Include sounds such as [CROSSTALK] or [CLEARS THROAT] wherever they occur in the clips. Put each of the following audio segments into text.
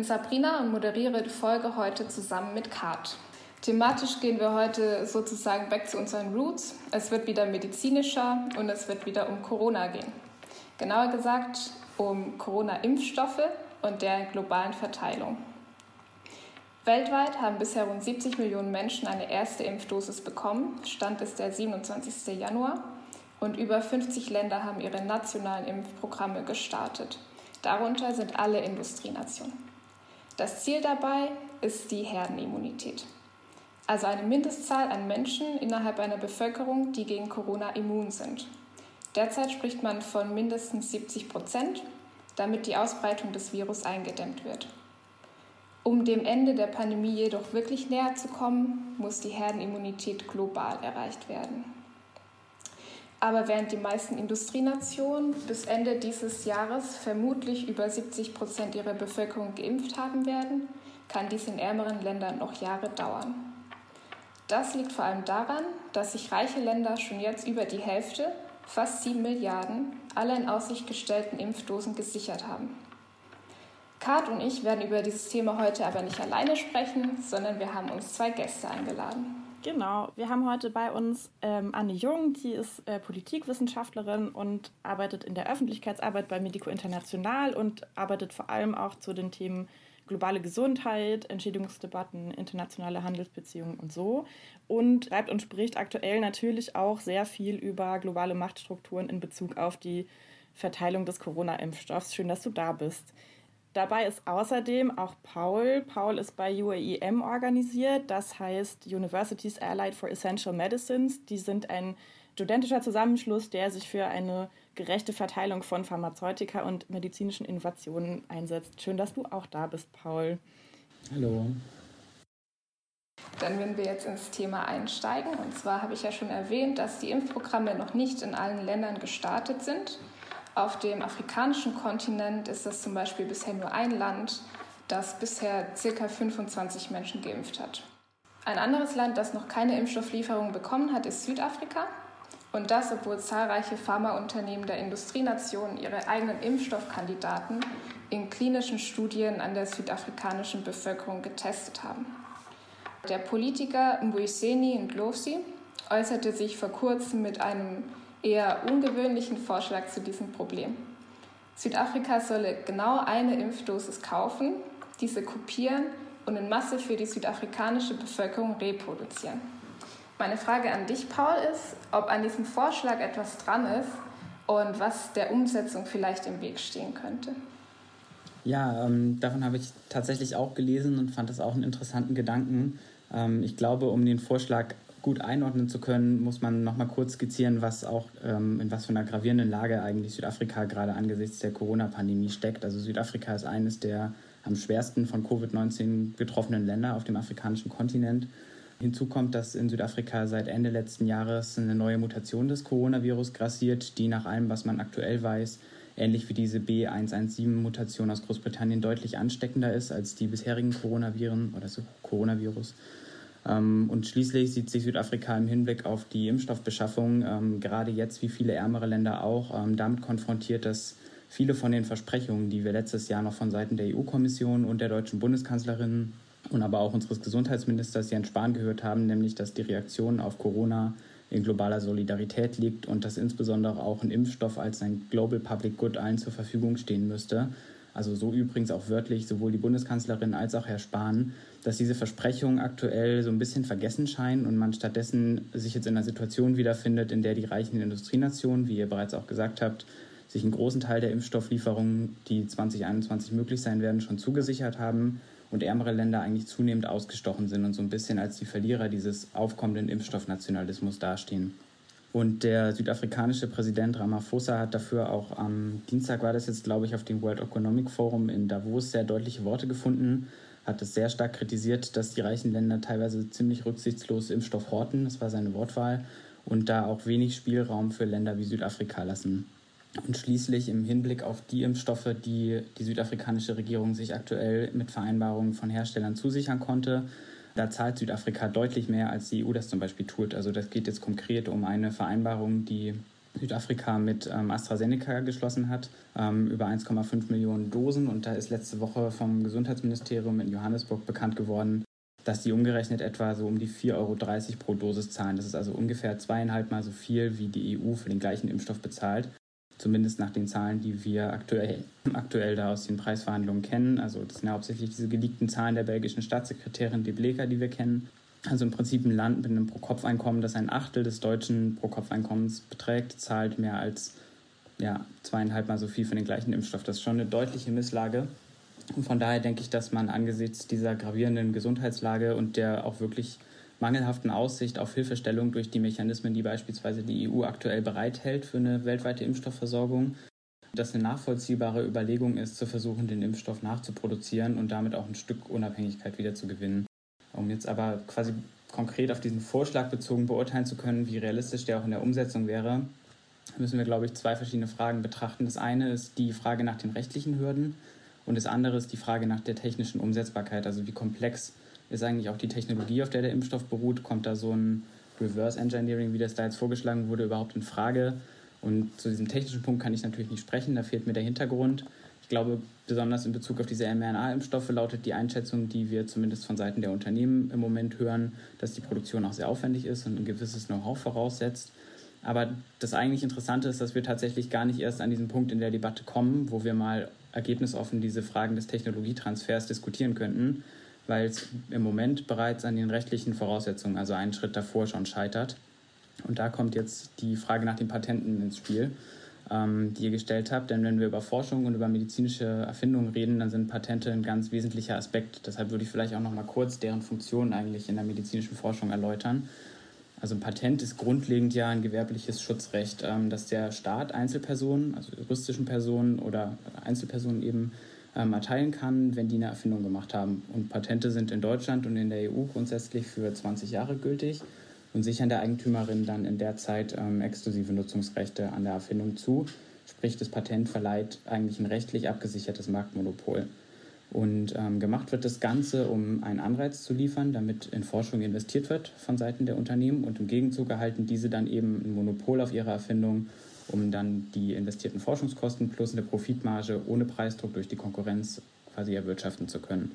bin Sabrina und moderiere die Folge heute zusammen mit Kat. Thematisch gehen wir heute sozusagen back zu unseren Roots. Es wird wieder medizinischer und es wird wieder um Corona gehen. Genauer gesagt um Corona-Impfstoffe und deren globalen Verteilung. Weltweit haben bisher rund 70 Millionen Menschen eine erste Impfdosis bekommen. Stand ist der 27. Januar. Und über 50 Länder haben ihre nationalen Impfprogramme gestartet. Darunter sind alle Industrienationen. Das Ziel dabei ist die Herdenimmunität. Also eine Mindestzahl an Menschen innerhalb einer Bevölkerung, die gegen Corona immun sind. Derzeit spricht man von mindestens 70 Prozent, damit die Ausbreitung des Virus eingedämmt wird. Um dem Ende der Pandemie jedoch wirklich näher zu kommen, muss die Herdenimmunität global erreicht werden. Aber während die meisten Industrienationen bis Ende dieses Jahres vermutlich über 70 Prozent ihrer Bevölkerung geimpft haben werden, kann dies in ärmeren Ländern noch Jahre dauern. Das liegt vor allem daran, dass sich reiche Länder schon jetzt über die Hälfte, fast 7 Milliarden, aller in Aussicht gestellten Impfdosen gesichert haben. Kat und ich werden über dieses Thema heute aber nicht alleine sprechen, sondern wir haben uns zwei Gäste eingeladen. Genau, wir haben heute bei uns ähm, Anne Jung, die ist äh, Politikwissenschaftlerin und arbeitet in der Öffentlichkeitsarbeit bei Medico International und arbeitet vor allem auch zu den Themen globale Gesundheit, Entschädigungsdebatten, internationale Handelsbeziehungen und so. Und schreibt und spricht aktuell natürlich auch sehr viel über globale Machtstrukturen in Bezug auf die Verteilung des Corona-Impfstoffs. Schön, dass du da bist. Dabei ist außerdem auch Paul. Paul ist bei UAEM organisiert, das heißt Universities Allied for Essential Medicines. Die sind ein studentischer Zusammenschluss, der sich für eine gerechte Verteilung von Pharmazeutika und medizinischen Innovationen einsetzt. Schön, dass du auch da bist, Paul. Hallo. Dann werden wir jetzt ins Thema einsteigen. Und zwar habe ich ja schon erwähnt, dass die Impfprogramme noch nicht in allen Ländern gestartet sind. Auf dem afrikanischen Kontinent ist es zum Beispiel bisher nur ein Land, das bisher ca. 25 Menschen geimpft hat. Ein anderes Land, das noch keine Impfstofflieferung bekommen hat, ist Südafrika. Und das, obwohl zahlreiche Pharmaunternehmen der Industrienationen ihre eigenen Impfstoffkandidaten in klinischen Studien an der südafrikanischen Bevölkerung getestet haben. Der Politiker Mbuyiseni Ndlozi äußerte sich vor kurzem mit einem eher ungewöhnlichen Vorschlag zu diesem Problem. Südafrika solle genau eine Impfdosis kaufen, diese kopieren und in Masse für die südafrikanische Bevölkerung reproduzieren. Meine Frage an dich, Paul, ist, ob an diesem Vorschlag etwas dran ist und was der Umsetzung vielleicht im Weg stehen könnte. Ja, ähm, davon habe ich tatsächlich auch gelesen und fand das auch einen interessanten Gedanken. Ähm, ich glaube, um den Vorschlag gut einordnen zu können, muss man noch mal kurz skizzieren, was auch ähm, in was für einer gravierenden Lage eigentlich Südafrika gerade angesichts der Corona-Pandemie steckt. Also Südafrika ist eines der am schwersten von Covid-19 betroffenen Länder auf dem afrikanischen Kontinent. Hinzu kommt, dass in Südafrika seit Ende letzten Jahres eine neue Mutation des Coronavirus grassiert, die nach allem, was man aktuell weiß, ähnlich wie diese B117-Mutation aus Großbritannien deutlich ansteckender ist als die bisherigen Coronaviren oder so Coronavirus. Ähm, und schließlich sieht sich Südafrika im Hinblick auf die Impfstoffbeschaffung ähm, gerade jetzt, wie viele ärmere Länder auch, ähm, damit konfrontiert, dass viele von den Versprechungen, die wir letztes Jahr noch von Seiten der EU-Kommission und der deutschen Bundeskanzlerin und aber auch unseres Gesundheitsministers Jens Spahn gehört haben, nämlich dass die Reaktion auf Corona in globaler Solidarität liegt und dass insbesondere auch ein Impfstoff als ein Global Public Good allen zur Verfügung stehen müsste. Also so übrigens auch wörtlich sowohl die Bundeskanzlerin als auch Herr Spahn dass diese Versprechungen aktuell so ein bisschen vergessen scheinen und man stattdessen sich jetzt in einer Situation wiederfindet, in der die reichen Industrienationen, wie ihr bereits auch gesagt habt, sich einen großen Teil der Impfstofflieferungen, die 2021 möglich sein werden, schon zugesichert haben und ärmere Länder eigentlich zunehmend ausgestochen sind und so ein bisschen als die Verlierer dieses aufkommenden Impfstoffnationalismus dastehen. Und der südafrikanische Präsident Ramaphosa hat dafür auch am Dienstag war das jetzt, glaube ich, auf dem World Economic Forum in Davos sehr deutliche Worte gefunden hat es sehr stark kritisiert, dass die reichen Länder teilweise ziemlich rücksichtslos Impfstoff horten, das war seine Wortwahl, und da auch wenig Spielraum für Länder wie Südafrika lassen. Und schließlich im Hinblick auf die Impfstoffe, die die südafrikanische Regierung sich aktuell mit Vereinbarungen von Herstellern zusichern konnte, da zahlt Südafrika deutlich mehr, als die EU das zum Beispiel tut. Also das geht jetzt konkret um eine Vereinbarung, die Südafrika mit ähm, AstraZeneca geschlossen hat, ähm, über 1,5 Millionen Dosen. Und da ist letzte Woche vom Gesundheitsministerium in Johannesburg bekannt geworden, dass die umgerechnet etwa so um die 4,30 Euro pro Dosis zahlen. Das ist also ungefähr zweieinhalb Mal so viel, wie die EU für den gleichen Impfstoff bezahlt. Zumindest nach den Zahlen, die wir aktuell, [CLEARS THROAT] aktuell da aus den Preisverhandlungen kennen. Also das sind ja hauptsächlich diese geleakten Zahlen der belgischen Staatssekretärin De Bleker, die wir kennen. Also im Prinzip ein Land mit einem Pro-Kopf-Einkommen, das ein Achtel des deutschen Pro-Kopf-Einkommens beträgt, zahlt mehr als ja, zweieinhalb Mal so viel für den gleichen Impfstoff. Das ist schon eine deutliche Misslage. Und von daher denke ich, dass man angesichts dieser gravierenden Gesundheitslage und der auch wirklich mangelhaften Aussicht auf Hilfestellung durch die Mechanismen, die beispielsweise die EU aktuell bereithält für eine weltweite Impfstoffversorgung, dass eine nachvollziehbare Überlegung ist, zu versuchen, den Impfstoff nachzuproduzieren und damit auch ein Stück Unabhängigkeit wieder zu gewinnen. Um jetzt aber quasi konkret auf diesen Vorschlag bezogen beurteilen zu können, wie realistisch der auch in der Umsetzung wäre, müssen wir, glaube ich, zwei verschiedene Fragen betrachten. Das eine ist die Frage nach den rechtlichen Hürden und das andere ist die Frage nach der technischen Umsetzbarkeit. Also wie komplex ist eigentlich auch die Technologie, auf der der Impfstoff beruht? Kommt da so ein Reverse Engineering, wie das da jetzt vorgeschlagen wurde, überhaupt in Frage? Und zu diesem technischen Punkt kann ich natürlich nicht sprechen, da fehlt mir der Hintergrund glaube, besonders in Bezug auf diese mRNA-Impfstoffe lautet die Einschätzung, die wir zumindest von Seiten der Unternehmen im Moment hören, dass die Produktion auch sehr aufwendig ist und ein gewisses Know-how voraussetzt. Aber das eigentlich Interessante ist, dass wir tatsächlich gar nicht erst an diesen Punkt in der Debatte kommen, wo wir mal ergebnisoffen diese Fragen des Technologietransfers diskutieren könnten, weil es im Moment bereits an den rechtlichen Voraussetzungen, also einen Schritt davor schon scheitert. Und da kommt jetzt die Frage nach den Patenten ins Spiel ähm, die ihr gestellt habt. Denn wenn wir über Forschung und über medizinische Erfindungen reden, dann sind Patente ein ganz wesentlicher Aspekt. Deshalb würde ich vielleicht auch noch mal kurz deren Funktion eigentlich in der medizinischen Forschung erläutern. Also ein Patent ist grundlegend ja ein gewerbliches Schutzrecht, ähm, dass der Staat Einzelpersonen, also juristischen Personen oder Einzelpersonen eben ähm, erteilen kann, wenn die eine Erfindung gemacht haben. Und Patente sind in Deutschland und in der EU grundsätzlich für 20 Jahre gültig und sichern der Eigentümerin dann in der Zeit ähm, exklusive Nutzungsrechte an der Erfindung zu. Sprich, das Patent verleiht eigentlich ein rechtlich abgesichertes Marktmonopol. Und ähm, gemacht wird das Ganze, um einen Anreiz zu liefern, damit in Forschung investiert wird von Seiten der Unternehmen. Und im Gegenzug erhalten diese dann eben ein Monopol auf ihre Erfindung, um dann die investierten Forschungskosten plus eine Profitmarge ohne Preisdruck durch die Konkurrenz quasi erwirtschaften zu können.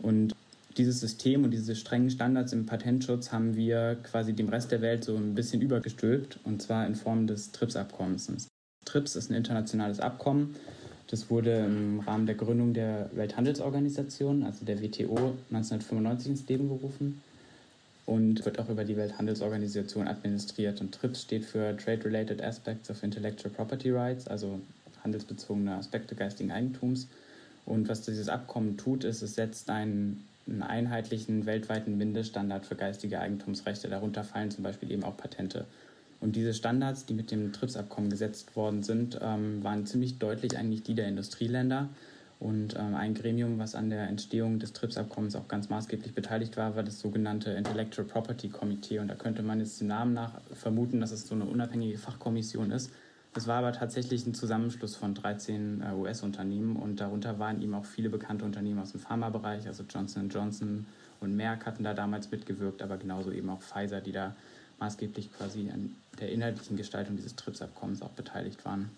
Und dieses System und diese strengen Standards im Patentschutz haben wir quasi dem Rest der Welt so ein bisschen übergestülpt und zwar in Form des TRIPS-Abkommens. TRIPS ist ein internationales Abkommen. Das wurde im Rahmen der Gründung der Welthandelsorganisation, also der WTO, 1995 ins Leben gerufen und wird auch über die Welthandelsorganisation administriert. Und TRIPS steht für Trade-Related Aspects of Intellectual Property Rights, also handelsbezogene Aspekte geistigen Eigentums. Und was dieses Abkommen tut, ist, es setzt einen einen einheitlichen weltweiten Mindeststandard für geistige Eigentumsrechte. Darunter fallen zum Beispiel eben auch Patente. Und diese Standards, die mit dem TRIPS-Abkommen gesetzt worden sind, ähm, waren ziemlich deutlich eigentlich die der Industrieländer. Und ähm, ein Gremium, was an der Entstehung des TRIPS-Abkommens auch ganz maßgeblich beteiligt war, war das sogenannte Intellectual Property Committee. Und da könnte man jetzt dem Namen nach vermuten, dass es so eine unabhängige Fachkommission ist, es war aber tatsächlich ein Zusammenschluss von 13 äh, US-Unternehmen und darunter waren eben auch viele bekannte Unternehmen aus dem Pharmabereich, also Johnson Johnson und Merck hatten da damals mitgewirkt, aber genauso eben auch Pfizer, die da maßgeblich quasi an der inhaltlichen Gestaltung dieses TRIPS-Abkommens auch beteiligt waren.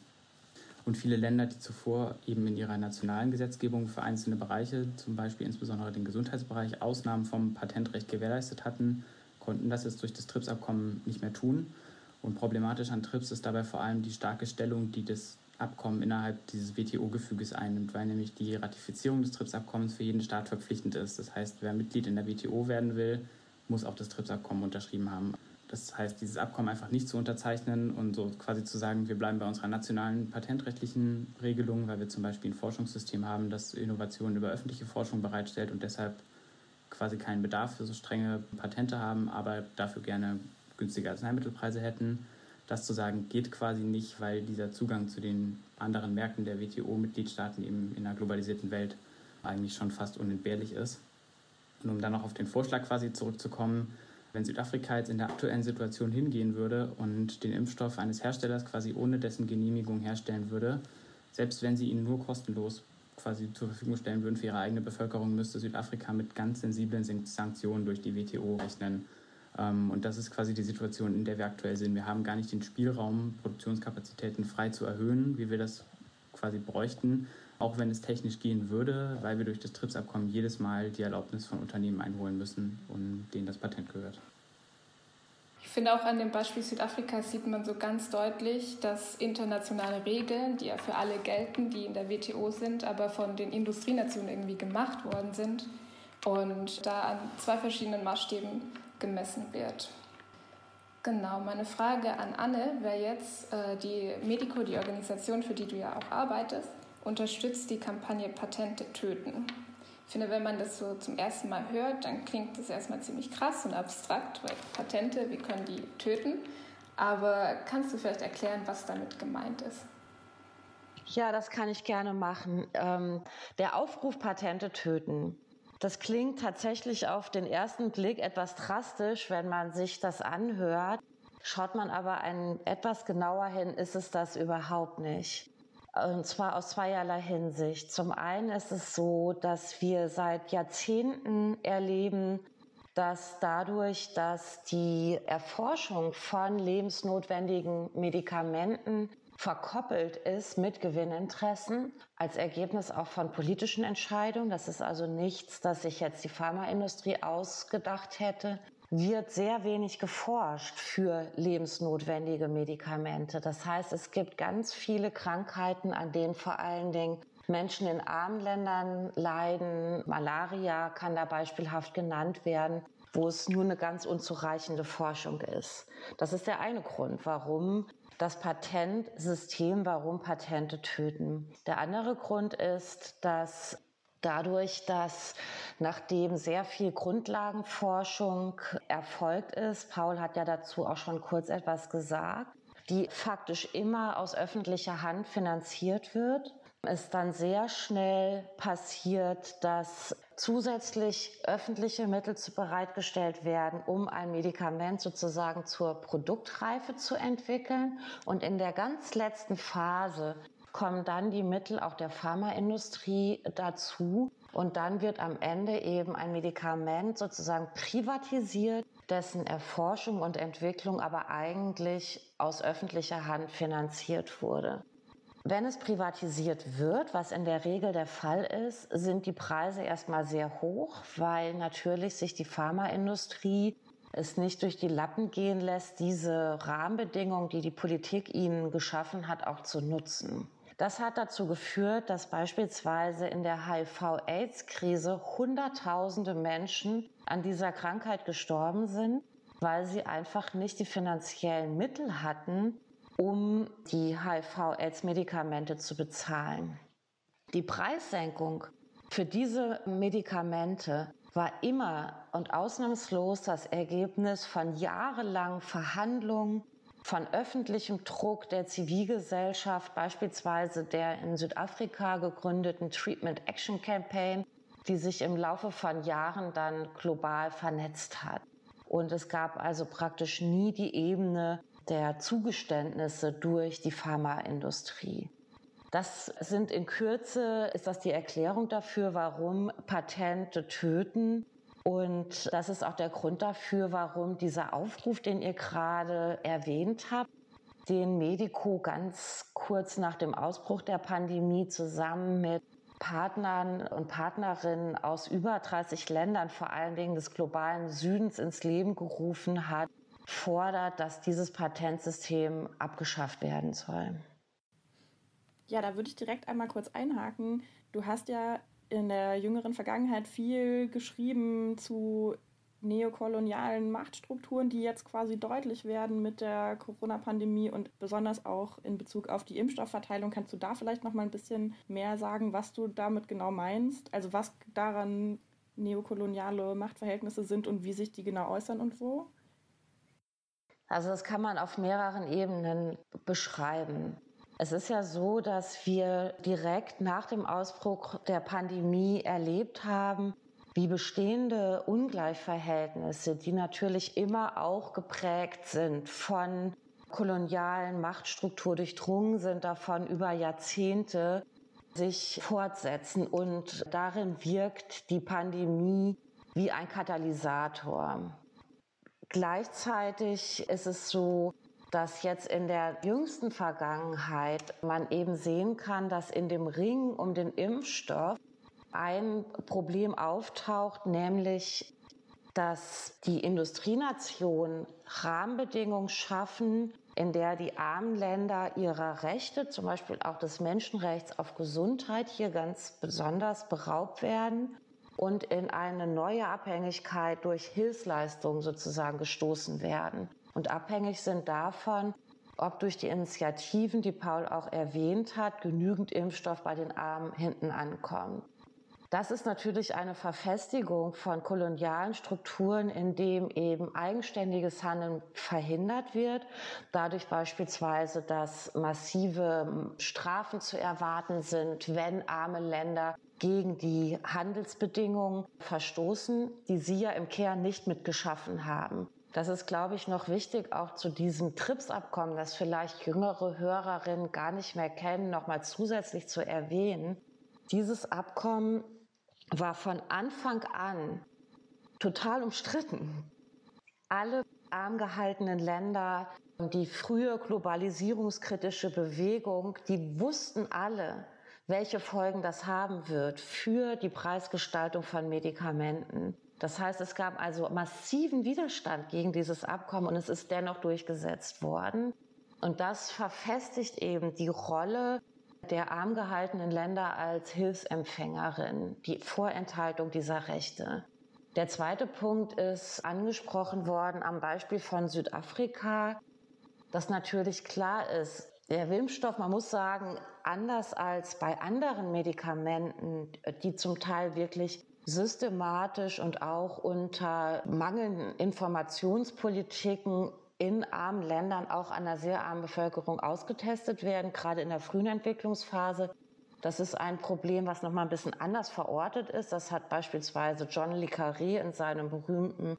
Und viele Länder, die zuvor eben in ihrer nationalen Gesetzgebung für einzelne Bereiche, zum Beispiel insbesondere den Gesundheitsbereich, Ausnahmen vom Patentrecht gewährleistet hatten, konnten das jetzt durch das TRIPS-Abkommen nicht mehr tun und problematisch an TRIPS ist dabei vor allem die starke Stellung, die das Abkommen innerhalb dieses WTO-Gefüges einnimmt, weil nämlich die Ratifizierung des TRIPS-Abkommens für jeden Staat verpflichtend ist. Das heißt, wer Mitglied in der WTO werden will, muss auch das TRIPS-Abkommen unterschrieben haben. Das heißt, dieses Abkommen einfach nicht zu unterzeichnen und so quasi zu sagen, wir bleiben bei unserer nationalen patentrechtlichen Regelung, weil wir zum Beispiel ein Forschungssystem haben, das Innovationen über öffentliche Forschung bereitstellt und deshalb quasi keinen Bedarf für so strenge Patente haben, aber dafür gerne günstige Arzneimittelpreise hätten. Das zu sagen geht quasi nicht, weil dieser Zugang zu den anderen Märkten der WTO-Mitgliedstaaten eben in einer globalisierten Welt eigentlich schon fast unentbehrlich ist. Und um dann noch auf den Vorschlag quasi zurückzukommen, wenn Südafrika jetzt in der aktuellen Situation hingehen würde und den Impfstoff eines Herstellers quasi ohne dessen Genehmigung herstellen würde, selbst wenn sie ihn nur kostenlos quasi zur Verfügung stellen würden für ihre eigene Bevölkerung, müsste Südafrika mit ganz sensiblen Sanktionen durch die WTO rechnen. Ähm, und das ist quasi die Situation, in der wir aktuell sind. Wir haben gar nicht den Spielraum, Produktionskapazitäten frei zu erhöhen, wie wir das quasi bräuchten, auch wenn es technisch gehen würde, weil wir durch das TRIPS-Abkommen jedes Mal die Erlaubnis von Unternehmen einholen müssen, um denen das Patent gehört. Ich finde auch an dem Beispiel Südafrikas sieht man so ganz deutlich, dass internationale Regeln, die ja für alle gelten, die in der WTO sind, aber von den Industrienationen irgendwie gemacht worden sind und da an zwei verschiedenen Maßstäben gemessen wird. Genau, meine Frage an Anne wäre jetzt, äh, die Medico, die Organisation, für die du ja auch arbeitest, unterstützt die Kampagne Patente töten. Ich finde, wenn man das so zum ersten Mal hört, dann klingt das erstmal ziemlich krass und abstrakt, weil Patente, wie können die töten? Aber kannst du vielleicht erklären, was damit gemeint ist? Ja, das kann ich gerne machen. Ähm, der Aufruf Patente töten das klingt tatsächlich auf den ersten Blick etwas drastisch, wenn man sich das anhört. Schaut man aber ein, etwas genauer hin, ist es das überhaupt nicht. Und zwar aus zweierlei Hinsicht. Zum einen ist es so, dass wir seit Jahrzehnten erleben, dass dadurch, dass die Erforschung von lebensnotwendigen Medikamenten verkoppelt ist mit Gewinninteressen als Ergebnis auch von politischen Entscheidungen. Das ist also nichts, das sich jetzt die Pharmaindustrie ausgedacht hätte wird sehr wenig geforscht für lebensnotwendige Medikamente. Das heißt, es gibt ganz viele Krankheiten, an denen vor allen Dingen Menschen in armen Ländern leiden. Malaria kann da beispielhaft genannt werden, wo es nur eine ganz unzureichende Forschung ist. Das ist der eine Grund, warum das Patentsystem, warum Patente töten. Der andere Grund ist, dass dadurch, dass nachdem sehr viel Grundlagenforschung erfolgt ist, Paul hat ja dazu auch schon kurz etwas gesagt, die faktisch immer aus öffentlicher Hand finanziert wird, es dann sehr schnell passiert, dass zusätzlich öffentliche Mittel bereitgestellt werden, um ein Medikament sozusagen zur Produktreife zu entwickeln. Und in der ganz letzten Phase kommen dann die Mittel auch der Pharmaindustrie dazu. Und dann wird am Ende eben ein Medikament sozusagen privatisiert, dessen Erforschung und Entwicklung aber eigentlich aus öffentlicher Hand finanziert wurde. Wenn es privatisiert wird, was in der Regel der Fall ist, sind die Preise erstmal sehr hoch, weil natürlich sich die Pharmaindustrie es nicht durch die Lappen gehen lässt, diese Rahmenbedingungen, die die Politik ihnen geschaffen hat, auch zu nutzen. Das hat dazu geführt, dass beispielsweise in der HIV-Aids-Krise Hunderttausende Menschen an dieser Krankheit gestorben sind, weil sie einfach nicht die finanziellen Mittel hatten, um die HIV-Aids-Medikamente zu bezahlen. Die Preissenkung für diese Medikamente war immer und ausnahmslos das Ergebnis von jahrelangen Verhandlungen, von öffentlichem Druck der Zivilgesellschaft, beispielsweise der in Südafrika gegründeten Treatment Action Campaign, die sich im Laufe von Jahren dann global vernetzt hat. Und es gab also praktisch nie die Ebene der Zugeständnisse durch die Pharmaindustrie. Das sind in Kürze, ist das die Erklärung dafür, warum Patente töten. Und das ist auch der Grund dafür, warum dieser Aufruf, den ihr gerade erwähnt habt, den Medico ganz kurz nach dem Ausbruch der Pandemie zusammen mit Partnern und Partnerinnen aus über 30 Ländern, vor allen Dingen des globalen Südens, ins Leben gerufen hat, fordert, dass dieses Patentsystem abgeschafft werden soll. Ja, da würde ich direkt einmal kurz einhaken. Du hast ja in der jüngeren Vergangenheit viel geschrieben zu neokolonialen Machtstrukturen, die jetzt quasi deutlich werden mit der Corona-Pandemie und besonders auch in Bezug auf die Impfstoffverteilung. Kannst du da vielleicht noch mal ein bisschen mehr sagen, was du damit genau meinst? Also was daran neokoloniale Machtverhältnisse sind und wie sich die genau äußern und wo? Also das kann man auf mehreren Ebenen beschreiben. Es ist ja so, dass wir direkt nach dem Ausbruch der Pandemie erlebt haben, wie bestehende Ungleichverhältnisse, die natürlich immer auch geprägt sind von kolonialen Machtstruktur durchdrungen sind, davon über Jahrzehnte sich fortsetzen. Und darin wirkt die Pandemie wie ein Katalysator. Gleichzeitig ist es so, dass jetzt in der jüngsten Vergangenheit man eben sehen kann, dass in dem Ring um den Impfstoff ein Problem auftaucht, nämlich dass die Industrienationen Rahmenbedingungen schaffen, in der die armen Länder ihrer Rechte, zum Beispiel auch des Menschenrechts auf Gesundheit, hier ganz besonders beraubt werden und in eine neue Abhängigkeit durch Hilfsleistungen sozusagen gestoßen werden. Und abhängig sind davon, ob durch die Initiativen, die Paul auch erwähnt hat, genügend Impfstoff bei den Armen hinten ankommt. Das ist natürlich eine Verfestigung von kolonialen Strukturen, in dem eben eigenständiges Handeln verhindert wird. Dadurch beispielsweise, dass massive Strafen zu erwarten sind, wenn arme Länder gegen die Handelsbedingungen verstoßen, die sie ja im Kern nicht mitgeschaffen haben. Das ist, glaube ich, noch wichtig, auch zu diesem TRIPS-Abkommen, das vielleicht jüngere Hörerinnen gar nicht mehr kennen, nochmal zusätzlich zu erwähnen. Dieses Abkommen war von Anfang an total umstritten. Alle arm gehaltenen Länder, die frühe globalisierungskritische Bewegung, die wussten alle, welche Folgen das haben wird für die Preisgestaltung von Medikamenten. Das heißt, es gab also massiven Widerstand gegen dieses Abkommen und es ist dennoch durchgesetzt worden. Und das verfestigt eben die Rolle der arm gehaltenen Länder als Hilfsempfängerin, die Vorenthaltung dieser Rechte. Der zweite Punkt ist angesprochen worden am Beispiel von Südafrika, dass natürlich klar ist, der Impfstoff, man muss sagen, anders als bei anderen Medikamenten, die zum Teil wirklich systematisch und auch unter mangelnden Informationspolitiken in armen Ländern auch an einer sehr armen Bevölkerung ausgetestet werden, gerade in der frühen Entwicklungsphase. Das ist ein Problem, was nochmal ein bisschen anders verortet ist. Das hat beispielsweise John Le Carré in seinem berühmten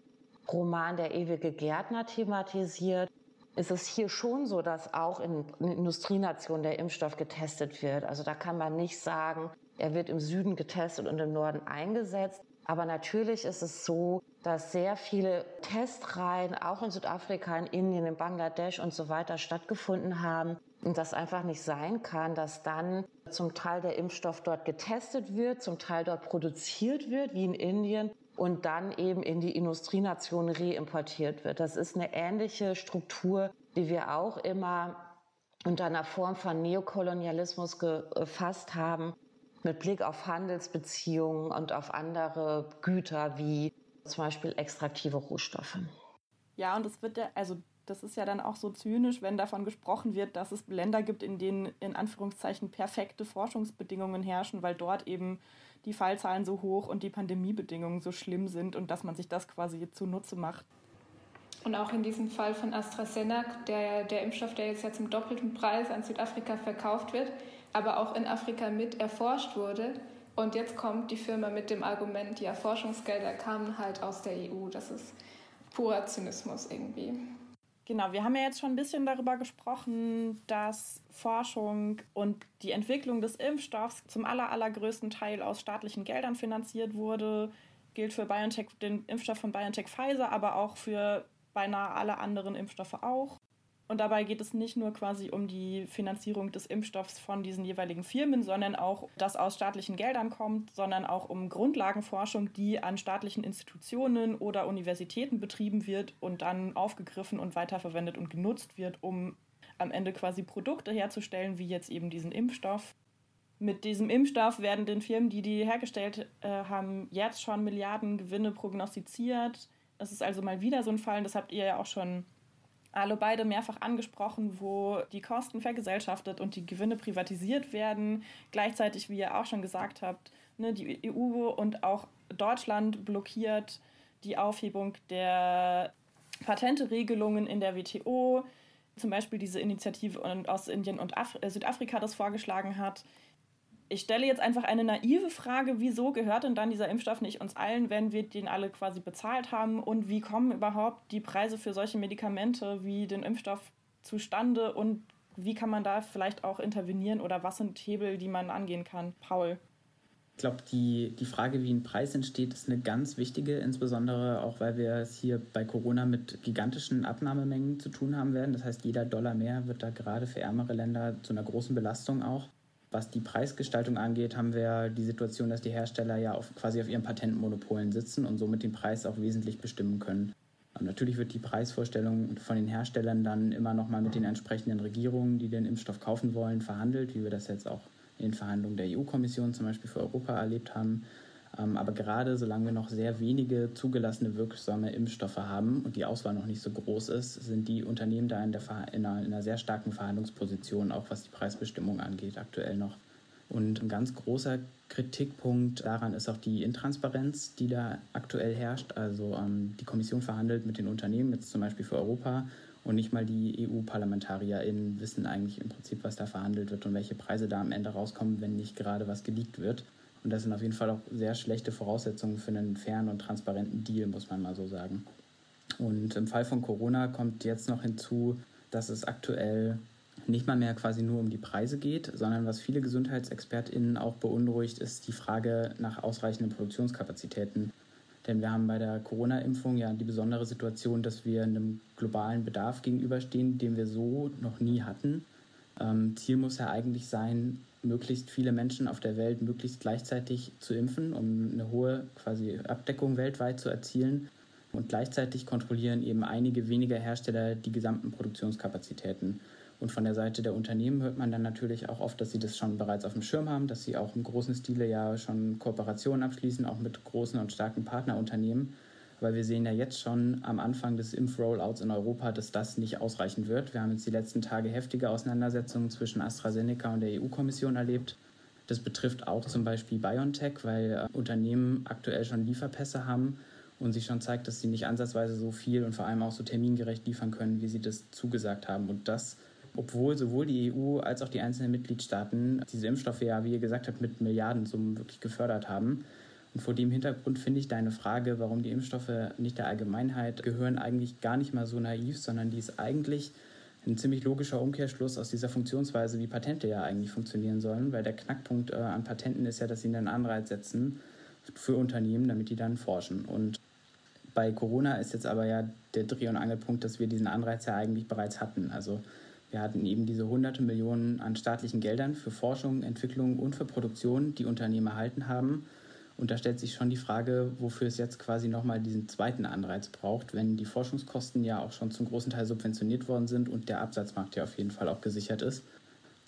Roman Der ewige Gärtner thematisiert. Ist es hier schon so, dass auch in Industrienationen der Impfstoff getestet wird? Also da kann man nicht sagen, er wird im Süden getestet und im Norden eingesetzt. Aber natürlich ist es so, dass sehr viele Testreihen auch in Südafrika, in Indien, in Bangladesch und so weiter stattgefunden haben. Und das einfach nicht sein kann, dass dann zum Teil der Impfstoff dort getestet wird, zum Teil dort produziert wird, wie in Indien, und dann eben in die Industrienationen reimportiert wird. Das ist eine ähnliche Struktur, die wir auch immer unter einer Form von Neokolonialismus gefasst haben, mit Blick auf Handelsbeziehungen und auf andere Güter wie zum Beispiel extraktive Rohstoffe. Ja, und das wird ja, also das ist ja dann auch so zynisch, wenn davon gesprochen wird, dass es Länder gibt, in denen in Anführungszeichen perfekte Forschungsbedingungen herrschen, weil dort eben die Fallzahlen so hoch und die Pandemiebedingungen so schlimm sind und dass man sich das quasi zunutze macht. Und auch in diesem Fall von AstraZeneca, der, der Impfstoff, der jetzt ja zum doppelten Preis an Südafrika verkauft wird, aber auch in Afrika mit erforscht wurde. Und jetzt kommt die Firma mit dem Argument, ja, Forschungsgelder kamen halt aus der EU. Das ist purer Zynismus irgendwie. Genau, wir haben ja jetzt schon ein bisschen darüber gesprochen, dass Forschung und die Entwicklung des Impfstoffs zum aller, allergrößten Teil aus staatlichen Geldern finanziert wurde. Gilt für BioNTech, den Impfstoff von BioNTech Pfizer, aber auch für beinahe alle anderen Impfstoffe auch. Und dabei geht es nicht nur quasi um die Finanzierung des Impfstoffs von diesen jeweiligen Firmen, sondern auch, das aus staatlichen Geldern kommt, sondern auch um Grundlagenforschung, die an staatlichen Institutionen oder Universitäten betrieben wird und dann aufgegriffen und weiterverwendet und genutzt wird, um am Ende quasi Produkte herzustellen, wie jetzt eben diesen Impfstoff. Mit diesem Impfstoff werden den Firmen, die die hergestellt äh, haben, jetzt schon Milliarden Gewinne prognostiziert. Es ist also mal wieder so ein Fall, das habt ihr ja auch schon alle beide mehrfach angesprochen, wo die Kosten vergesellschaftet und die Gewinne privatisiert werden. Gleichzeitig, wie ihr auch schon gesagt habt, ne, die EU und auch Deutschland blockiert die Aufhebung der Patenteregelungen in der WTO. Zum Beispiel diese Initiative aus Indien und Af Südafrika das vorgeschlagen hat ich stelle jetzt einfach eine naive Frage, wieso gehört denn dann dieser Impfstoff nicht uns allen, wenn wir den alle quasi bezahlt haben? Und wie kommen überhaupt die Preise für solche Medikamente wie den Impfstoff zustande? Und wie kann man da vielleicht auch intervenieren oder was sind Hebel, die man angehen kann? Paul. Ich glaube, die, die Frage, wie ein Preis entsteht, ist eine ganz wichtige, insbesondere auch, weil wir es hier bei Corona mit gigantischen Abnahmemengen zu tun haben werden. Das heißt, jeder Dollar mehr wird da gerade für ärmere Länder zu einer großen Belastung auch. Was die Preisgestaltung angeht, haben wir die Situation, dass die Hersteller ja auf, quasi auf ihren Patentmonopolen sitzen und somit den Preis auch wesentlich bestimmen können. Und natürlich wird die Preisvorstellung von den Herstellern dann immer noch mal mit den entsprechenden Regierungen, die den Impfstoff kaufen wollen, verhandelt, wie wir das jetzt auch in den Verhandlungen der EU-Kommission zum Beispiel für Europa erlebt haben. Ähm, aber gerade solange wir noch sehr wenige zugelassene wirksame Impfstoffe haben und die Auswahl noch nicht so groß ist, sind die Unternehmen da in, der, in, einer, in einer sehr starken Verhandlungsposition, auch was die Preisbestimmung angeht, aktuell noch. Und ein ganz großer Kritikpunkt daran ist auch die Intransparenz, die da aktuell herrscht. Also ähm, die Kommission verhandelt mit den Unternehmen, jetzt zum Beispiel für Europa, und nicht mal die EU-ParlamentarierInnen wissen eigentlich im Prinzip, was da verhandelt wird und welche Preise da am Ende rauskommen, wenn nicht gerade was geleakt wird. Und das sind auf jeden Fall auch sehr schlechte Voraussetzungen für einen fairen und transparenten Deal, muss man mal so sagen. Und im Fall von Corona kommt jetzt noch hinzu, dass es aktuell nicht mal mehr quasi nur um die Preise geht, sondern was viele GesundheitsexpertInnen auch beunruhigt, ist die Frage nach ausreichenden Produktionskapazitäten. Denn wir haben bei der Corona-Impfung ja die besondere Situation, dass wir einem globalen Bedarf gegenüberstehen, den wir so noch nie hatten. Ähm, Ziel muss ja eigentlich sein, möglichst viele Menschen auf der Welt möglichst gleichzeitig zu impfen, um eine hohe quasi Abdeckung weltweit zu erzielen. Und gleichzeitig kontrollieren eben einige weniger Hersteller die gesamten Produktionskapazitäten. Und von der Seite der Unternehmen hört man dann natürlich auch oft, dass sie das schon bereits auf dem Schirm haben, dass sie auch im großen Stile ja schon Kooperationen abschließen, auch mit großen und starken Partnerunternehmen. Aber wir sehen ja jetzt schon am Anfang des Impfrollouts in Europa, dass das nicht ausreichen wird. Wir haben jetzt die letzten Tage heftige Auseinandersetzungen zwischen AstraZeneca und der EU-Kommission erlebt. Das betrifft auch zum Beispiel BioNTech, weil äh, Unternehmen aktuell schon Lieferpässe haben und sich schon zeigt, dass sie nicht ansatzweise so viel und vor allem auch so termingerecht liefern können, wie sie das zugesagt haben. Und das obwohl sowohl die EU als auch die einzelnen Mitgliedstaaten diese Impfstoffe ja, wie ihr gesagt habt, mit Milliardensummen wirklich gefördert haben. Und vor dem Hintergrund finde ich deine Frage, warum die Impfstoffe nicht der Allgemeinheit gehören, eigentlich gar nicht mal so naiv, sondern die ist eigentlich ein ziemlich logischer Umkehrschluss aus dieser Funktionsweise, wie Patente ja eigentlich funktionieren sollen, weil der Knackpunkt äh, an Patenten ist ja, dass sie einen Anreiz setzen für Unternehmen, damit die dann forschen. Und bei Corona ist jetzt aber ja der Dreh- und Angelpunkt, dass wir diesen Anreiz ja eigentlich bereits hatten. Also wir hatten eben diese hunderte Millionen an staatlichen Geldern für Forschung, Entwicklung und für Produktion, die Unternehmen erhalten haben. Und da stellt sich schon die Frage, wofür es jetzt quasi nochmal diesen zweiten Anreiz braucht, wenn die Forschungskosten ja auch schon zum großen Teil subventioniert worden sind und der Absatzmarkt ja auf jeden Fall auch gesichert ist.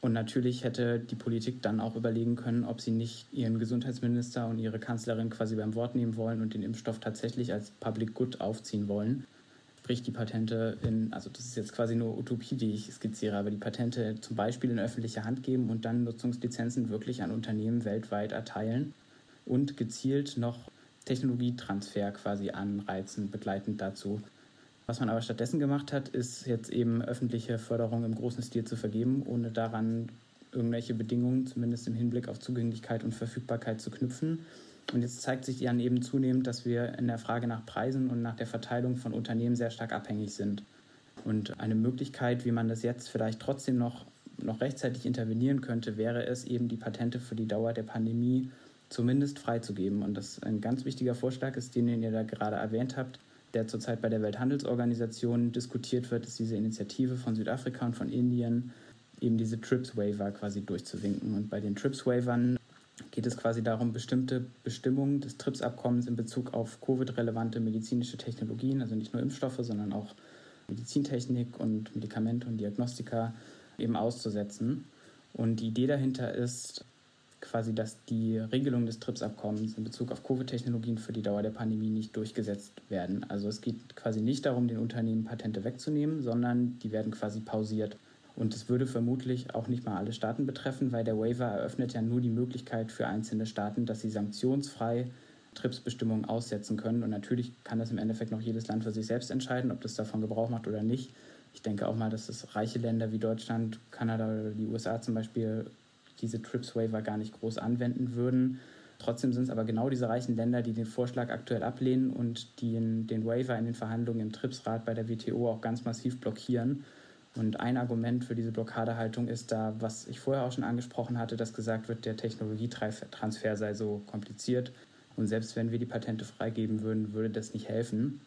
Und natürlich hätte die Politik dann auch überlegen können, ob sie nicht ihren Gesundheitsminister und ihre Kanzlerin quasi beim Wort nehmen wollen und den Impfstoff tatsächlich als Public Good aufziehen wollen sprich die Patente in, also das ist jetzt quasi nur Utopie, die ich skizziere, aber die Patente zum Beispiel in öffentliche Hand geben und dann Nutzungslizenzen wirklich an Unternehmen weltweit erteilen und gezielt noch Technologietransfer quasi anreizen, begleitend dazu. Was man aber stattdessen gemacht hat, ist jetzt eben öffentliche Förderung im großen Stil zu vergeben, ohne daran irgendwelche Bedingungen, zumindest im Hinblick auf Zugänglichkeit und Verfügbarkeit zu knüpfen und jetzt zeigt sich dann eben zunehmend, dass wir in der Frage nach Preisen und nach der Verteilung von Unternehmen sehr stark abhängig sind. Und eine Möglichkeit, wie man das jetzt vielleicht trotzdem noch, noch rechtzeitig intervenieren könnte, wäre es eben, die Patente für die Dauer der Pandemie zumindest freizugeben. Und das ein ganz wichtiger Vorschlag ist, den ihr da gerade erwähnt habt, der zurzeit bei der Welthandelsorganisation diskutiert wird, ist diese Initiative von Südafrika und von Indien, eben diese TRIPS-Waiver quasi durchzuwinken. Und bei den TRIPS-Waivern geht es quasi darum, bestimmte Bestimmungen des TRIPS-Abkommens in Bezug auf Covid-relevante medizinische Technologien, also nicht nur Impfstoffe, sondern auch Medizintechnik und Medikamente und Diagnostika eben auszusetzen. Und die Idee dahinter ist quasi, dass die Regelungen des TRIPS-Abkommens in Bezug auf Covid-Technologien für die Dauer der Pandemie nicht durchgesetzt werden. Also es geht quasi nicht darum, den Unternehmen Patente wegzunehmen, sondern die werden quasi pausiert. Und es würde vermutlich auch nicht mal alle Staaten betreffen, weil der Waiver eröffnet ja nur die Möglichkeit für einzelne Staaten, dass sie sanktionsfrei TRIPS-Bestimmungen aussetzen können. Und natürlich kann das im Endeffekt noch jedes Land für sich selbst entscheiden, ob das davon Gebrauch macht oder nicht. Ich denke auch mal, dass es reiche Länder wie Deutschland, Kanada oder die USA zum Beispiel diese TRIPS-Waiver gar nicht groß anwenden würden. Trotzdem sind es aber genau diese reichen Länder, die den Vorschlag aktuell ablehnen und die den Waiver in den Verhandlungen im TRIPS-Rat bei der WTO auch ganz massiv blockieren Und ein Argument für diese Blockadehaltung ist da, was ich vorher auch schon angesprochen hatte, dass gesagt wird, der Technologietransfer sei so kompliziert. Und selbst wenn wir die Patente freigeben würden, würde das nicht helfen.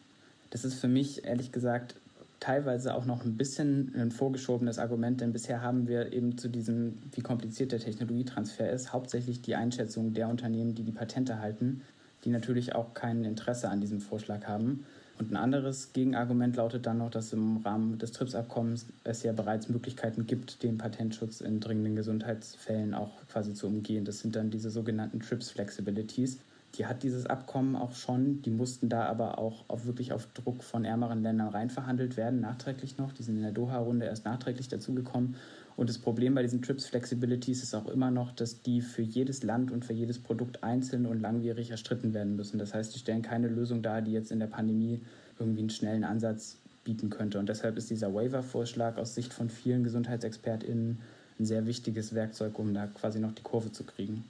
Das ist für mich ehrlich gesagt teilweise auch noch ein bisschen ein vorgeschobenes Argument, denn bisher haben wir eben zu diesem, wie kompliziert der Technologietransfer ist, hauptsächlich die Einschätzung der Unternehmen, die die Patente halten, die natürlich auch kein Interesse an diesem Vorschlag haben. Und ein anderes Gegenargument lautet dann noch, dass im Rahmen des TRIPS-Abkommens es ja bereits Möglichkeiten gibt, den Patentschutz in dringenden Gesundheitsfällen auch quasi zu umgehen. Das sind dann diese sogenannten TRIPS-Flexibilities. Die hat dieses Abkommen auch schon. Die mussten da aber auch auf, wirklich auf Druck von ärmeren Ländern reinverhandelt werden, nachträglich noch. Die sind in der Doha-Runde erst nachträglich dazugekommen. Und das Problem bei diesen TRIPS Flexibilities ist auch immer noch, dass die für jedes Land und für jedes Produkt einzeln und langwierig erstritten werden müssen. Das heißt, die stellen keine Lösung dar, die jetzt in der Pandemie irgendwie einen schnellen Ansatz bieten könnte. Und deshalb ist dieser Waiver-Vorschlag aus Sicht von vielen GesundheitsexpertInnen ein sehr wichtiges Werkzeug, um da quasi noch die Kurve zu kriegen.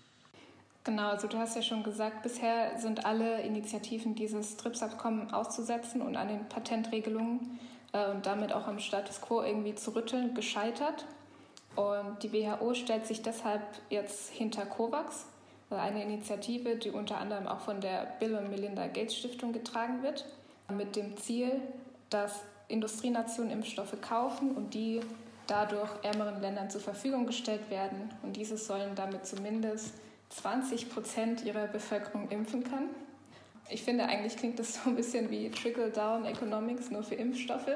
Genau, also du hast ja schon gesagt, bisher sind alle Initiativen, dieses TRIPS-Abkommen auszusetzen und an den Patentregelungen äh, und damit auch am Status quo irgendwie zu rütteln, gescheitert. Und die WHO stellt sich deshalb jetzt hinter COVAX, eine Initiative, die unter anderem auch von der Bill und Melinda Gates Stiftung getragen wird, mit dem Ziel, dass Industrienationen Impfstoffe kaufen und die dadurch ärmeren Ländern zur Verfügung gestellt werden. Und diese sollen damit zumindest 20 Prozent ihrer Bevölkerung impfen kann. Ich finde, eigentlich klingt das so ein bisschen wie Trickle-Down Economics nur für Impfstoffe.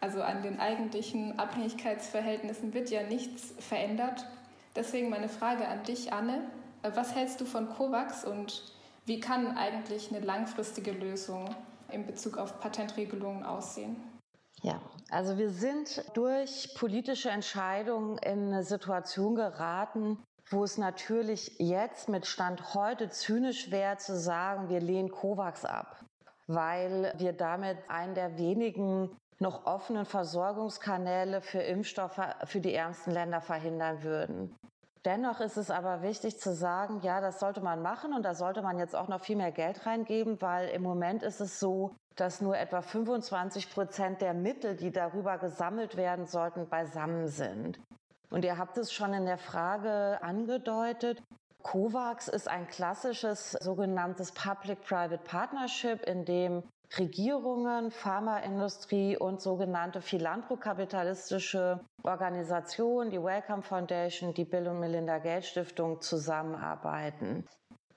Also an den eigentlichen Abhängigkeitsverhältnissen wird ja nichts verändert. Deswegen meine Frage an dich, Anne. Was hältst du von COVAX und wie kann eigentlich eine langfristige Lösung in Bezug auf Patentregelungen aussehen? Ja, also wir sind durch politische Entscheidungen in eine Situation geraten, wo es natürlich jetzt mit Stand heute zynisch wäre zu sagen, wir lehnen COVAX ab, weil wir damit einen der wenigen noch offenen Versorgungskanäle für Impfstoffe für die ärmsten Länder verhindern würden. Dennoch ist es aber wichtig zu sagen, ja, das sollte man machen und da sollte man jetzt auch noch viel mehr Geld reingeben, weil im Moment ist es so, dass nur etwa 25 Prozent der Mittel, die darüber gesammelt werden sollten, beisammen sind. Und ihr habt es schon in der Frage angedeutet. COVAX ist ein klassisches sogenanntes Public-Private Partnership, in dem Regierungen, Pharmaindustrie und sogenannte philanthrokapitalistische Organisationen, die Wellcome Foundation, die Bill und Melinda Gates Stiftung zusammenarbeiten.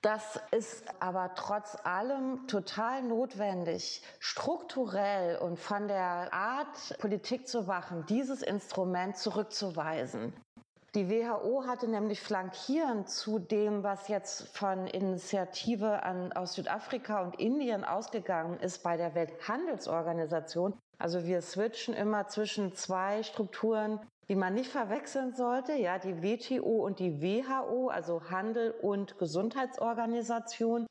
Das ist aber trotz allem total notwendig, strukturell und von der Art, Politik zu machen, dieses Instrument zurückzuweisen. Die WHO hatte nämlich flankierend zu dem, was jetzt von Initiative an, aus Südafrika und Indien ausgegangen ist bei der Welthandelsorganisation. Also wir switchen immer zwischen zwei Strukturen, die man nicht verwechseln sollte, ja, die WTO und die WHO, also Handel und Gesundheitsorganisation.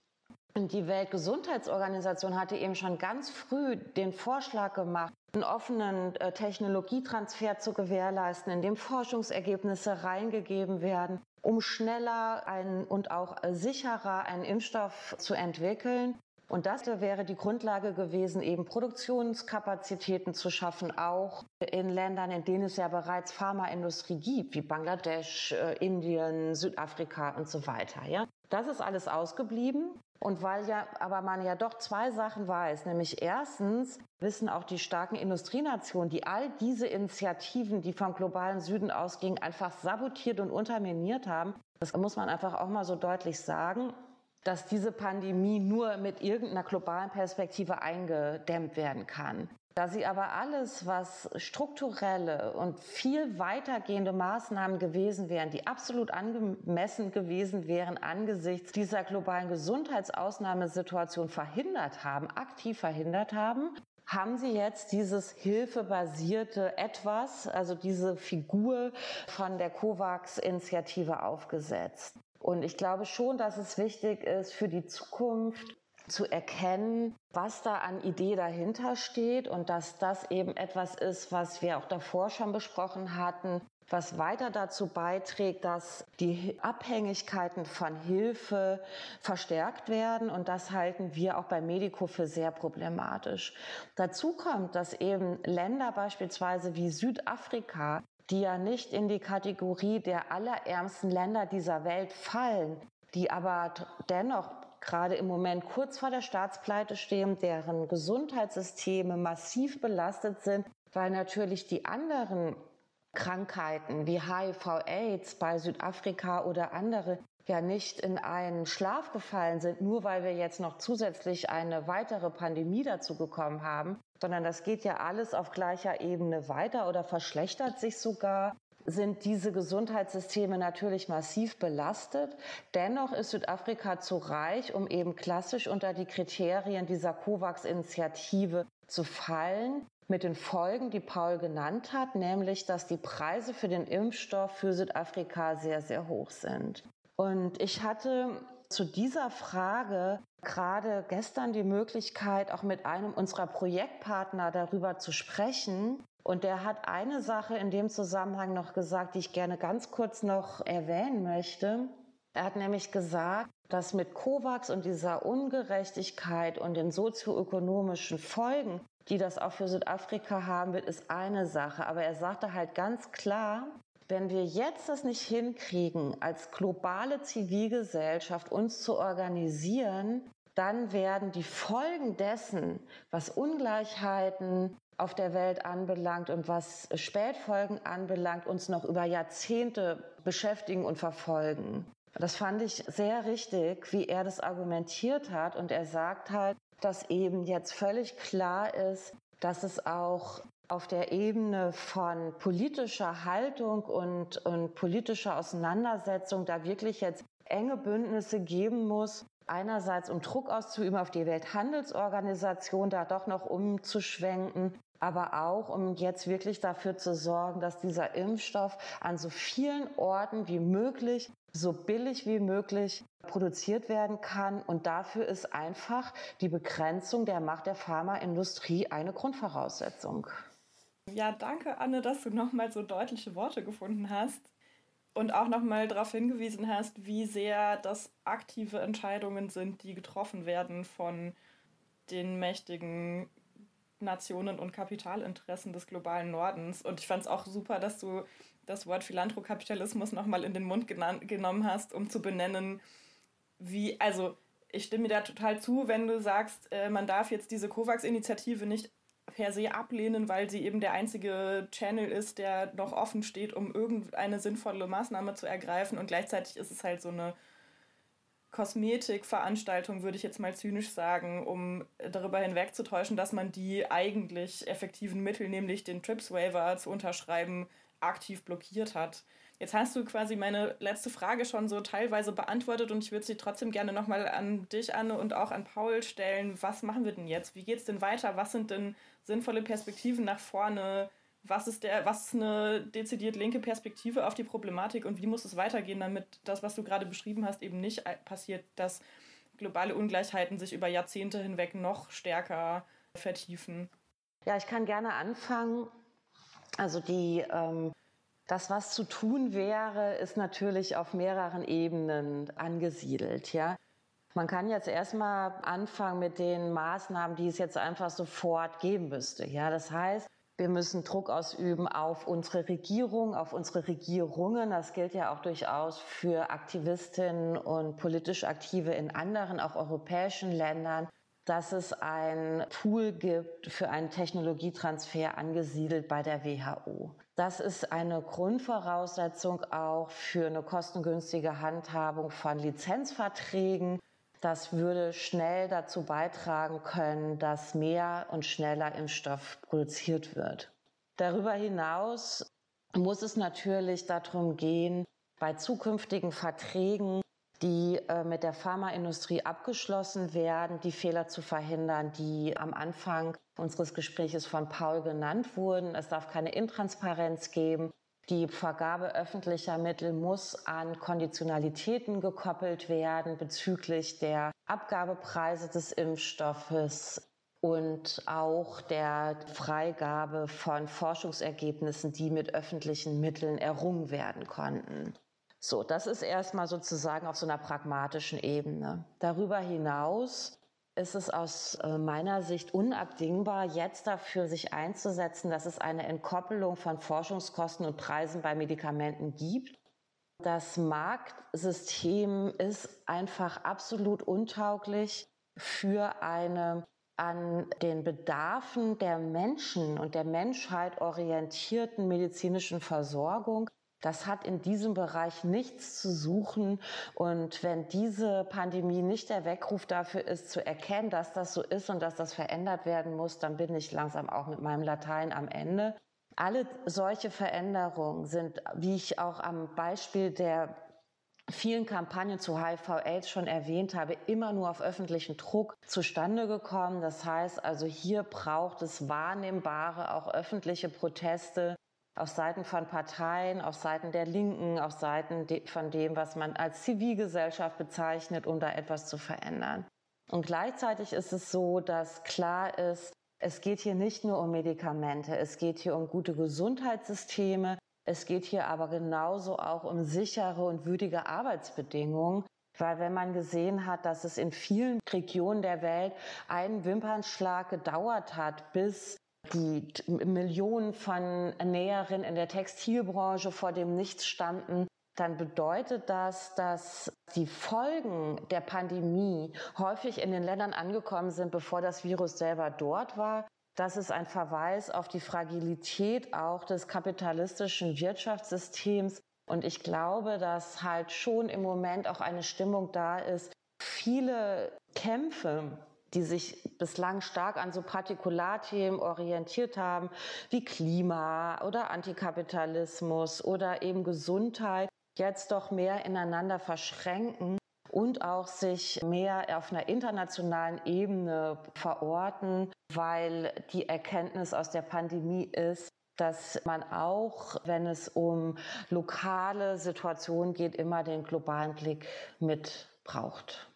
Und die Weltgesundheitsorganisation hatte eben schon ganz früh den Vorschlag gemacht, einen offenen äh, Technologietransfer zu gewährleisten, in dem Forschungsergebnisse reingegeben werden, um schneller ein, und auch sicherer einen Impfstoff zu entwickeln. Und das wäre die Grundlage gewesen, eben Produktionskapazitäten zu schaffen, auch in Ländern, in denen es ja bereits Pharmaindustrie gibt, wie Bangladesch, äh, Indien, Südafrika und so weiter. Ja, das ist alles ausgeblieben. Und weil ja, aber man ja doch zwei Sachen weiß, nämlich erstens wissen auch die starken Industrienationen, die all diese Initiativen, die vom globalen Süden ausgingen, einfach sabotiert und unterminiert haben. Das muss man einfach auch mal so deutlich sagen dass diese Pandemie nur mit irgendeiner globalen Perspektive eingedämmt werden kann. Da sie aber alles, was strukturelle und viel weitergehende Maßnahmen gewesen wären, die absolut angemessen gewesen wären angesichts dieser globalen Gesundheitsausnahmesituation verhindert haben, aktiv verhindert haben, haben Sie jetzt dieses hilfebasierte Etwas, also diese Figur von der COVAX-Initiative aufgesetzt. Und ich glaube schon, dass es wichtig ist für die Zukunft zu erkennen, was da an Idee dahinter steht und dass das eben etwas ist, was wir auch davor schon besprochen hatten, was weiter dazu beiträgt, dass die Abhängigkeiten von Hilfe verstärkt werden. Und das halten wir auch bei Medico für sehr problematisch. Dazu kommt, dass eben Länder beispielsweise wie Südafrika, die ja nicht in die Kategorie der allerärmsten Länder dieser Welt fallen, die aber dennoch gerade im Moment kurz vor der Staatspleite stehen, deren Gesundheitssysteme massiv belastet sind, weil natürlich die anderen Krankheiten wie HIV-Aids bei Südafrika oder andere ja nicht in einen Schlaf gefallen sind, nur weil wir jetzt noch zusätzlich eine weitere Pandemie dazu bekommen haben, sondern das geht ja alles auf gleicher Ebene weiter oder verschlechtert sich sogar sind diese Gesundheitssysteme natürlich massiv belastet. Dennoch ist Südafrika zu reich, um eben klassisch unter die Kriterien dieser COVAX-Initiative zu fallen mit den Folgen, die Paul genannt hat, nämlich dass die Preise für den Impfstoff für Südafrika sehr, sehr hoch sind. Und ich hatte zu dieser Frage gerade gestern die Möglichkeit, auch mit einem unserer Projektpartner darüber zu sprechen. Und der hat eine Sache in dem Zusammenhang noch gesagt, die ich gerne ganz kurz noch erwähnen möchte. Er hat nämlich gesagt, dass mit COVAX und dieser Ungerechtigkeit und den sozioökonomischen Folgen die das auch für Südafrika haben wird, ist eine Sache. Aber er sagte halt ganz klar, wenn wir jetzt das nicht hinkriegen, als globale Zivilgesellschaft uns zu organisieren, dann werden die Folgen dessen, was Ungleichheiten auf der Welt anbelangt und was Spätfolgen anbelangt, uns noch über Jahrzehnte beschäftigen und verfolgen. Das fand ich sehr richtig, wie er das argumentiert hat. Und er sagt halt, dass eben jetzt völlig klar ist, dass es auch auf der Ebene von politischer Haltung und, und politischer Auseinandersetzung da wirklich jetzt enge Bündnisse geben muss. Einerseits, um Druck auszuüben auf die Welthandelsorganisation, da doch noch umzuschwenken, aber auch, um jetzt wirklich dafür zu sorgen, dass dieser Impfstoff an so vielen Orten wie möglich so billig wie möglich produziert werden kann. Und dafür ist einfach die Begrenzung der Macht der Pharmaindustrie eine Grundvoraussetzung. Ja, danke, Anne, dass du nochmal so deutliche Worte gefunden hast und auch nochmal darauf hingewiesen hast, wie sehr das aktive Entscheidungen sind, die getroffen werden von den mächtigen Nationen und Kapitalinteressen des globalen Nordens. Und ich fand es auch super, dass du das Wort Philanthrokapitalismus nochmal in den Mund genommen hast, um zu benennen, wie, also ich stimme dir da total zu, wenn du sagst, äh, man darf jetzt diese COVAX-Initiative nicht per se ablehnen, weil sie eben der einzige Channel ist, der noch offen steht, um irgendeine sinnvolle Maßnahme zu ergreifen. Und gleichzeitig ist es halt so eine Kosmetikveranstaltung, würde ich jetzt mal zynisch sagen, um darüber hinwegzutäuschen, dass man die eigentlich effektiven Mittel, nämlich den TRIPS-Waiver zu unterschreiben, aktiv blockiert hat. Jetzt hast du quasi meine letzte Frage schon so teilweise beantwortet und ich würde sie trotzdem gerne nochmal an dich, Anne, und auch an Paul stellen. Was machen wir denn jetzt? Wie geht es denn weiter? Was sind denn sinnvolle Perspektiven nach vorne? Was ist, der, was ist eine dezidiert linke Perspektive auf die Problematik und wie muss es weitergehen, damit das, was du gerade beschrieben hast, eben nicht passiert, dass globale Ungleichheiten sich über Jahrzehnte hinweg noch stärker vertiefen? Ja, ich kann gerne anfangen also die, ähm, das, was zu tun wäre, ist natürlich auf mehreren Ebenen angesiedelt. Ja? Man kann jetzt erstmal anfangen mit den Maßnahmen, die es jetzt einfach sofort geben müsste. Ja? Das heißt, wir müssen Druck ausüben auf unsere Regierung, auf unsere Regierungen. Das gilt ja auch durchaus für Aktivistinnen und politisch Aktive in anderen, auch europäischen Ländern dass es ein Tool gibt für einen Technologietransfer angesiedelt bei der WHO. Das ist eine Grundvoraussetzung auch für eine kostengünstige Handhabung von Lizenzverträgen. Das würde schnell dazu beitragen können, dass mehr und schneller Impfstoff produziert wird. Darüber hinaus muss es natürlich darum gehen, bei zukünftigen Verträgen die äh, mit der Pharmaindustrie abgeschlossen werden, die Fehler zu verhindern, die am Anfang unseres Gespräches von Paul genannt wurden. Es darf keine Intransparenz geben. Die Vergabe öffentlicher Mittel muss an Konditionalitäten gekoppelt werden bezüglich der Abgabepreise des Impfstoffes. und auch der Freigabe von Forschungsergebnissen, die mit öffentlichen Mitteln errungen werden konnten. So, das ist erstmal sozusagen auf so einer pragmatischen Ebene. Darüber hinaus ist es aus äh, meiner Sicht unabdingbar, jetzt dafür sich einzusetzen, dass es eine Entkoppelung von Forschungskosten und Preisen bei Medikamenten gibt. Das Marktsystem ist einfach absolut untauglich für eine an den Bedarfen der Menschen und der Menschheit orientierten medizinischen Versorgung. Das hat in diesem Bereich nichts zu suchen. Und wenn diese Pandemie nicht der Weckruf dafür ist, zu erkennen, dass das so ist und dass das verändert werden muss, dann bin ich langsam auch mit meinem Latein am Ende. Alle solche Veränderungen sind, wie ich auch am Beispiel der vielen Kampagnen zu HIV-Aids schon erwähnt habe, immer nur auf öffentlichen Druck zustande gekommen. Das heißt also, hier braucht es wahrnehmbare, auch öffentliche Proteste auf Seiten von Parteien, auf Seiten der Linken, auf Seiten von dem, was man als Zivilgesellschaft bezeichnet, um da etwas zu verändern. Und gleichzeitig ist es so, dass klar ist, es geht hier nicht nur um Medikamente, es geht hier um gute Gesundheitssysteme, es geht hier aber genauso auch um sichere und würdige Arbeitsbedingungen. Weil wenn man gesehen hat, dass es in vielen Regionen der Welt einen Wimpernschlag gedauert hat, bis die Millionen von Näherinnen in der Textilbranche vor dem Nichts standen, dann bedeutet das, dass die Folgen der Pandemie häufig in den Ländern angekommen sind, bevor das Virus selber dort war. Das ist ein Verweis auf die Fragilität auch des kapitalistischen Wirtschaftssystems. Und ich glaube, dass halt schon im Moment auch eine Stimmung da ist, viele Kämpfe, die sich bislang stark an so Partikularthemen orientiert haben, wie Klima oder Antikapitalismus oder eben Gesundheit, jetzt doch mehr ineinander verschränken und auch sich mehr auf einer internationalen Ebene verorten, weil die Erkenntnis aus der Pandemie ist, dass man auch, wenn es um lokale Situationen geht, immer den globalen Blick mit braucht.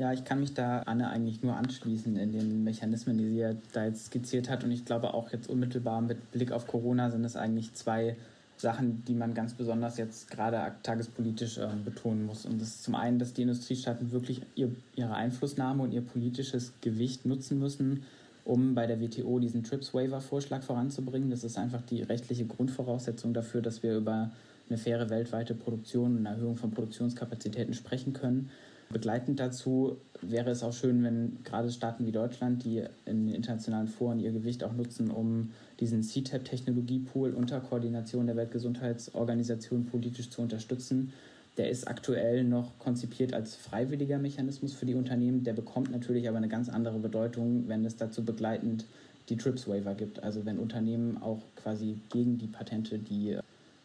Ja, ich kann mich da Anne eigentlich nur anschließen in den Mechanismen, die sie ja da jetzt skizziert hat. Und ich glaube auch jetzt unmittelbar mit Blick auf Corona sind es eigentlich zwei Sachen, die man ganz besonders jetzt gerade tagespolitisch äh, betonen muss. Und das ist zum einen, dass die Industriestaaten wirklich ihr, ihre Einflussnahme und ihr politisches Gewicht nutzen müssen, um bei der WTO diesen TRIPS-Waiver-Vorschlag voranzubringen. Das ist einfach die rechtliche Grundvoraussetzung dafür, dass wir über eine faire weltweite Produktion und eine Erhöhung von Produktionskapazitäten sprechen können. Begleitend dazu wäre es auch schön, wenn gerade Staaten wie Deutschland, die in internationalen Foren ihr Gewicht auch nutzen, um diesen CTAP-Technologiepool unter Koordination der Weltgesundheitsorganisation politisch zu unterstützen. Der ist aktuell noch konzipiert als freiwilliger Mechanismus für die Unternehmen. Der bekommt natürlich aber eine ganz andere Bedeutung, wenn es dazu begleitend die TRIPS-Waiver gibt. Also wenn Unternehmen auch quasi gegen die Patente, die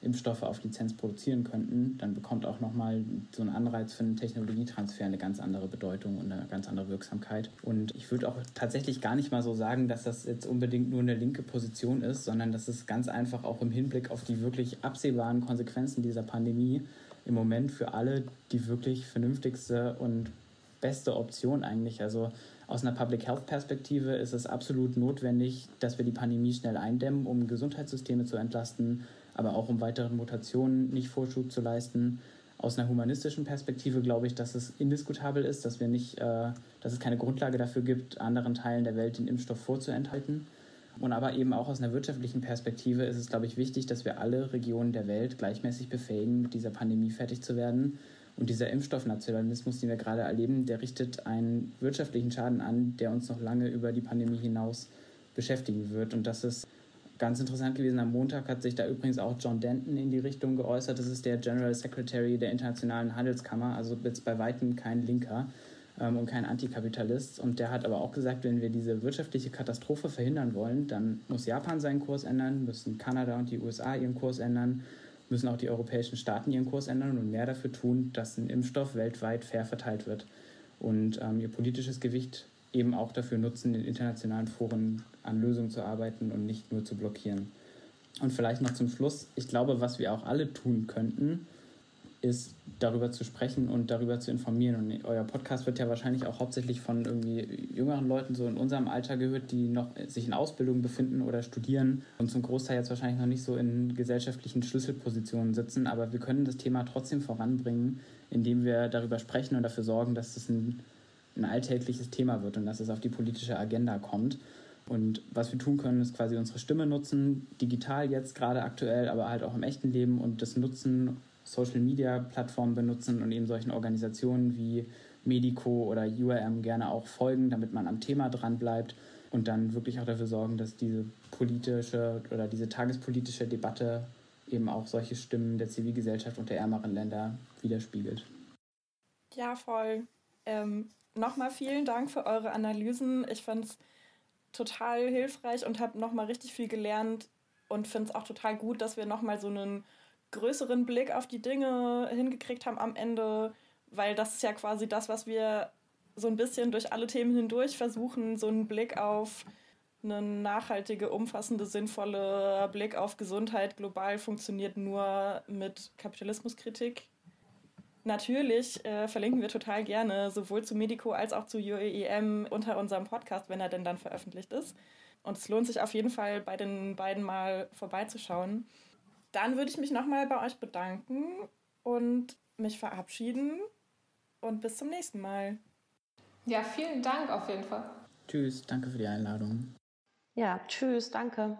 Impfstoffe auf Lizenz produzieren könnten, dann bekommt auch nochmal so ein Anreiz für einen Technologietransfer eine ganz andere Bedeutung und eine ganz andere Wirksamkeit. Und ich würde auch tatsächlich gar nicht mal so sagen, dass das jetzt unbedingt nur eine linke Position ist, sondern dass es ganz einfach auch im Hinblick auf die wirklich absehbaren Konsequenzen dieser Pandemie im Moment für alle die wirklich vernünftigste und beste Option eigentlich. Also aus einer Public Health Perspektive ist es absolut notwendig, dass wir die Pandemie schnell eindämmen, um Gesundheitssysteme zu entlasten, aber auch um weiteren Mutationen nicht Vorschub zu leisten. Aus einer humanistischen Perspektive glaube ich, dass es indiskutabel ist, dass wir nicht, äh, dass es keine Grundlage dafür gibt, anderen Teilen der Welt den Impfstoff vorzuenthalten. Und aber eben auch aus einer wirtschaftlichen Perspektive ist es, glaube ich, wichtig, dass wir alle Regionen der Welt gleichmäßig befähigen, mit dieser Pandemie fertig zu werden. Und dieser Impfstoffnationalismus, den wir gerade erleben, der richtet einen wirtschaftlichen Schaden an, der uns noch lange über die Pandemie hinaus beschäftigen wird. Und das ist Ganz interessant gewesen, am Montag hat sich da übrigens auch John Denton in die Richtung geäußert. Das ist der General Secretary der Internationalen Handelskammer, also jetzt bei weitem kein Linker ähm, und kein Antikapitalist. Und der hat aber auch gesagt, wenn wir diese wirtschaftliche Katastrophe verhindern wollen, dann muss Japan seinen Kurs ändern, müssen Kanada und die USA ihren Kurs ändern, müssen auch die europäischen Staaten ihren Kurs ändern und mehr dafür tun, dass ein Impfstoff weltweit fair verteilt wird. Und ähm, ihr politisches Gewicht eben auch dafür nutzen, in internationalen Foren an Lösungen zu arbeiten und nicht nur zu blockieren. Und vielleicht noch zum Schluss, ich glaube, was wir auch alle tun könnten, ist, darüber zu sprechen und darüber zu informieren. Und euer Podcast wird ja wahrscheinlich auch hauptsächlich von irgendwie jüngeren Leuten so in unserem Alter gehört, die noch sich in Ausbildung befinden oder studieren und zum Großteil jetzt wahrscheinlich noch nicht so in gesellschaftlichen Schlüsselpositionen sitzen. Aber wir können das Thema trotzdem voranbringen, indem wir darüber sprechen und dafür sorgen, dass es ein, ein alltägliches Thema wird und dass es auf die politische Agenda kommt. Und was wir tun können, ist quasi unsere Stimme nutzen, digital jetzt gerade aktuell, aber halt auch im echten Leben und das nutzen, Social-Media-Plattformen benutzen und eben solchen Organisationen wie Medico oder URM gerne auch folgen, damit man am Thema dran bleibt und dann wirklich auch dafür sorgen, dass diese politische oder diese tagespolitische Debatte eben auch solche Stimmen der Zivilgesellschaft und der ärmeren Länder widerspiegelt. Ja, voll. Ähm, Nochmal vielen Dank für eure Analysen. Ich fand es total hilfreich und habe nochmal richtig viel gelernt und finde es auch total gut, dass wir nochmal so einen größeren Blick auf die Dinge hingekriegt haben am Ende, weil das ist ja quasi das, was wir so ein bisschen durch alle Themen hindurch versuchen, so einen Blick auf eine nachhaltige, umfassende, sinnvolle Blick auf Gesundheit global funktioniert nur mit Kapitalismuskritik. Natürlich äh, verlinken wir total gerne sowohl zu Medico als auch zu UEM unter unserem Podcast, wenn er denn dann veröffentlicht ist. Und es lohnt sich auf jeden Fall, bei den beiden mal vorbeizuschauen. Dann würde ich mich nochmal bei euch bedanken und mich verabschieden und bis zum nächsten Mal. Ja, vielen Dank auf jeden Fall. Tschüss, danke für die Einladung. Ja, tschüss, danke.